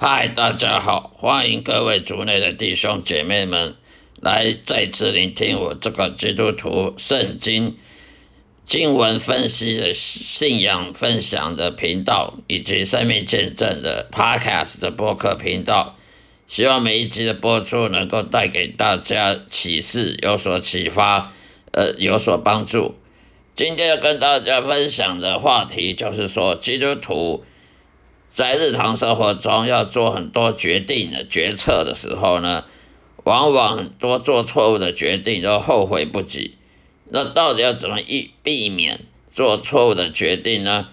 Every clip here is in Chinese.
嗨，大家好，欢迎各位族内的弟兄姐妹们来再次聆听我这个基督徒圣经经文分析的信仰分享的频道，以及生命见证的 Podcast 的播客频道。希望每一集的播出能够带给大家启示，有所启发，呃，有所帮助。今天要跟大家分享的话题就是说，基督徒在日常生活中要做很多决定的决策的时候呢，往往很多做错误的决定都后悔不及。那到底要怎么避避免做错误的决定呢？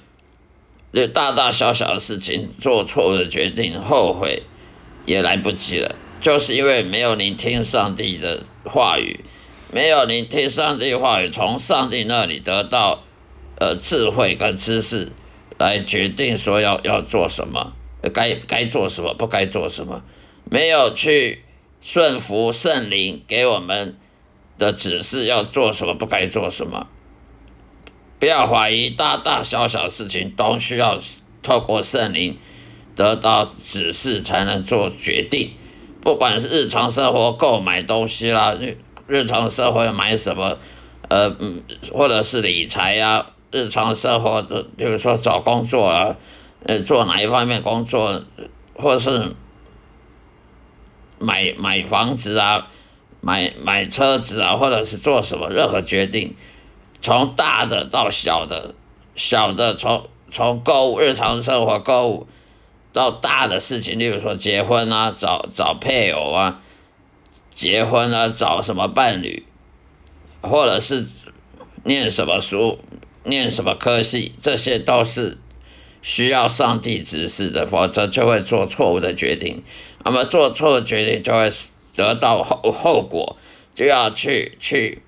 就大大小小的事情做错误的决定，后悔也来不及了，就是因为没有聆听上帝的话语。没有聆听上帝话语，从上帝那里得到呃智慧跟知识，来决定说要要做什么，该该做什么，不该做什么，没有去顺服圣灵给我们的指示，要做什么，不该做什么。不要怀疑，大大小小事情都需要透过圣灵得到指示才能做决定，不管是日常生活购买东西啦。日常生活要买什么，呃，或者是理财呀，日常生活的，比如说找工作啊，呃，做哪一方面工作，或是买买房子啊，买买车子啊，或者是做什么任何决定，从大的到小的，小的从从购物日常生活购物到大的事情，例如说结婚啊，找找配偶啊。结婚啊，找什么伴侣，或者是念什么书，念什么科系，这些都是需要上帝指示的，否则就会做错误的决定。那么做错的决定就会得到后后果，就要去去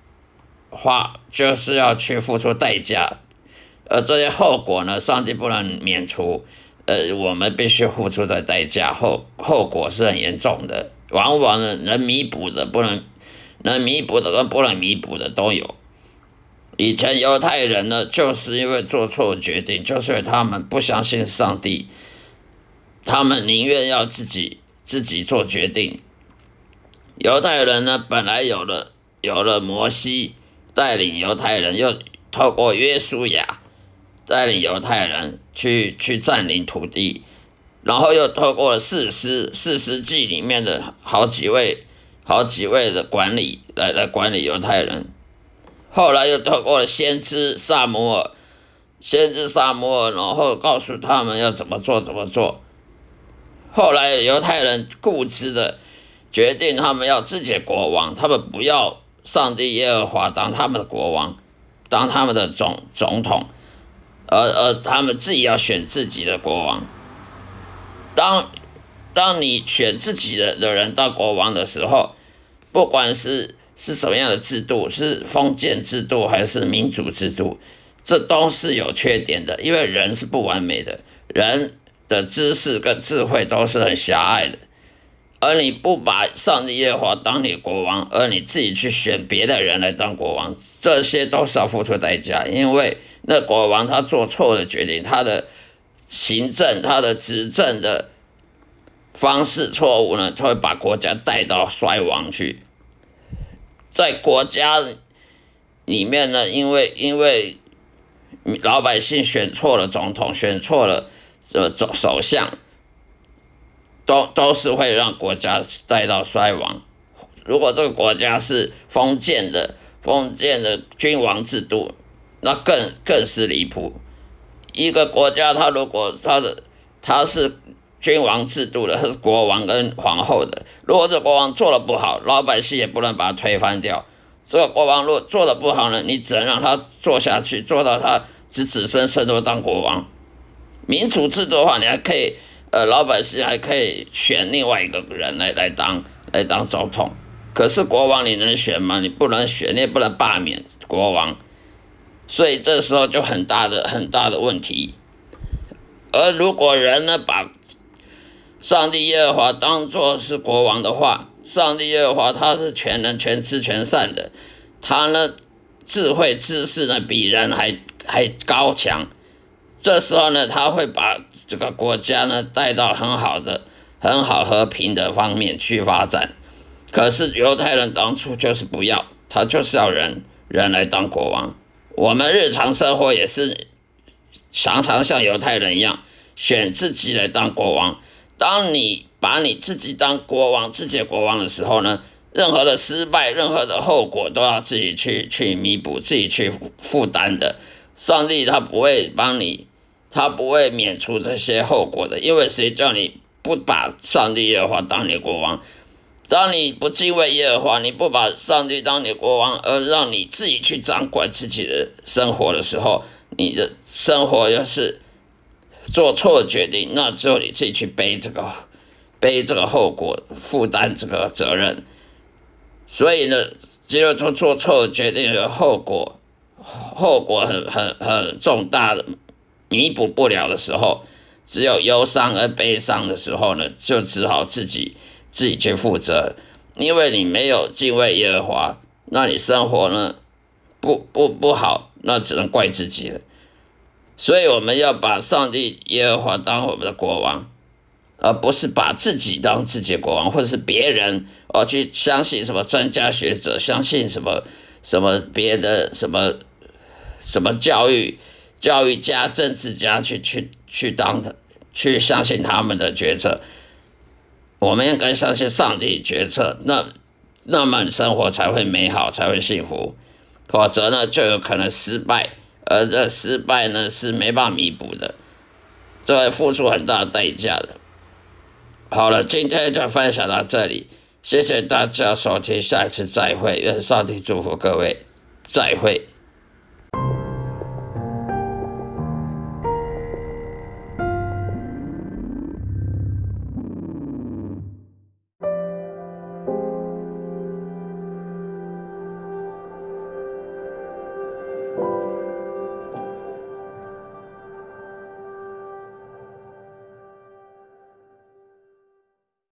花，就是要去付出代价。而这些后果呢，上帝不能免除，呃，我们必须付出的代价后后果是很严重的。往往呢，能弥补的不能，能弥补的跟不能弥补的都有。以前犹太人呢，就是因为做错决定，就是因为他们不相信上帝，他们宁愿要自己自己做决定。犹太人呢，本来有了有了摩西带领犹太人，又透过约书亚带领犹太人去去占领土地。然后又透过了四师四师记里面的好几位好几位的管理来来管理犹太人，后来又透过了先知萨摩尔，先知萨摩尔，然后告诉他们要怎么做怎么做。后来犹太人固执的决定，他们要自己的国王，他们不要上帝耶和华当他们的国王，当他们的总总统，而而他们自己要选自己的国王。当，当你选自己的的人当国王的时候，不管是是什么样的制度，是封建制度还是民主制度，这都是有缺点的，因为人是不完美的，人的知识跟智慧都是很狭隘的。而你不把上帝耶和华当你国王，而你自己去选别的人来当国王，这些都是要付出代价，因为那国王他做错了决定，他的。行政他的执政的方式错误呢，就会把国家带到衰亡去。在国家里面呢，因为因为老百姓选错了总统，选错了这首首相，都都是会让国家带到衰亡。如果这个国家是封建的封建的君王制度，那更更是离谱。一个国家，他如果他的他是君王制度的，他是国王跟皇后的。如果这国王做的不好，老百姓也不能把他推翻掉。这个国王如果做的不好呢，你只能让他做下去，做到他子子孙孙都当国王。民主制度的话，你还可以，呃，老百姓还可以选另外一个人来来当来当总统。可是国王你能选吗？你不能选，你也不能罢免国王。所以这时候就很大的很大的问题，而如果人呢把上帝耶和华当作是国王的话，上帝耶和华他是全能全知全善的，他呢智慧知识呢比人还还高强，这时候呢他会把这个国家呢带到很好的很好和平的方面去发展。可是犹太人当初就是不要，他就是要人人来当国王。我们日常生活也是常常像犹太人一样，选自己来当国王。当你把你自己当国王、自己的国王的时候呢，任何的失败、任何的后果都要自己去去弥补、自己去负担的。上帝他不会帮你，他不会免除这些后果的，因为谁叫你不把上帝耶和华当你国王？当你不敬畏耶和华，你不把上帝当你国王，而让你自己去掌管自己的生活的时候，你的生活要是做错决定，那只有你自己去背这个背这个后果，负担这个责任。所以呢，只有做做错决定的后果，后果很很很重大的，弥补不了的时候，只有忧伤而悲伤的时候呢，就只好自己。自己去负责，因为你没有敬畏耶和华，那你生活呢不不不好，那只能怪自己了。所以我们要把上帝耶和华当我们的国王，而不是把自己当自己的国王，或者是别人哦去相信什么专家学者，相信什么什么别的什么什么教育教育家、政治家去去去当的，去相信他们的决策。我们应该相信上帝决策，那那么生活才会美好，才会幸福。否则呢，就有可能失败，而这失败呢是没办法弥补的，这会付出很大的代价的。好了，今天就分享到这里，谢谢大家收听，下一次再会，愿上帝祝福各位，再会。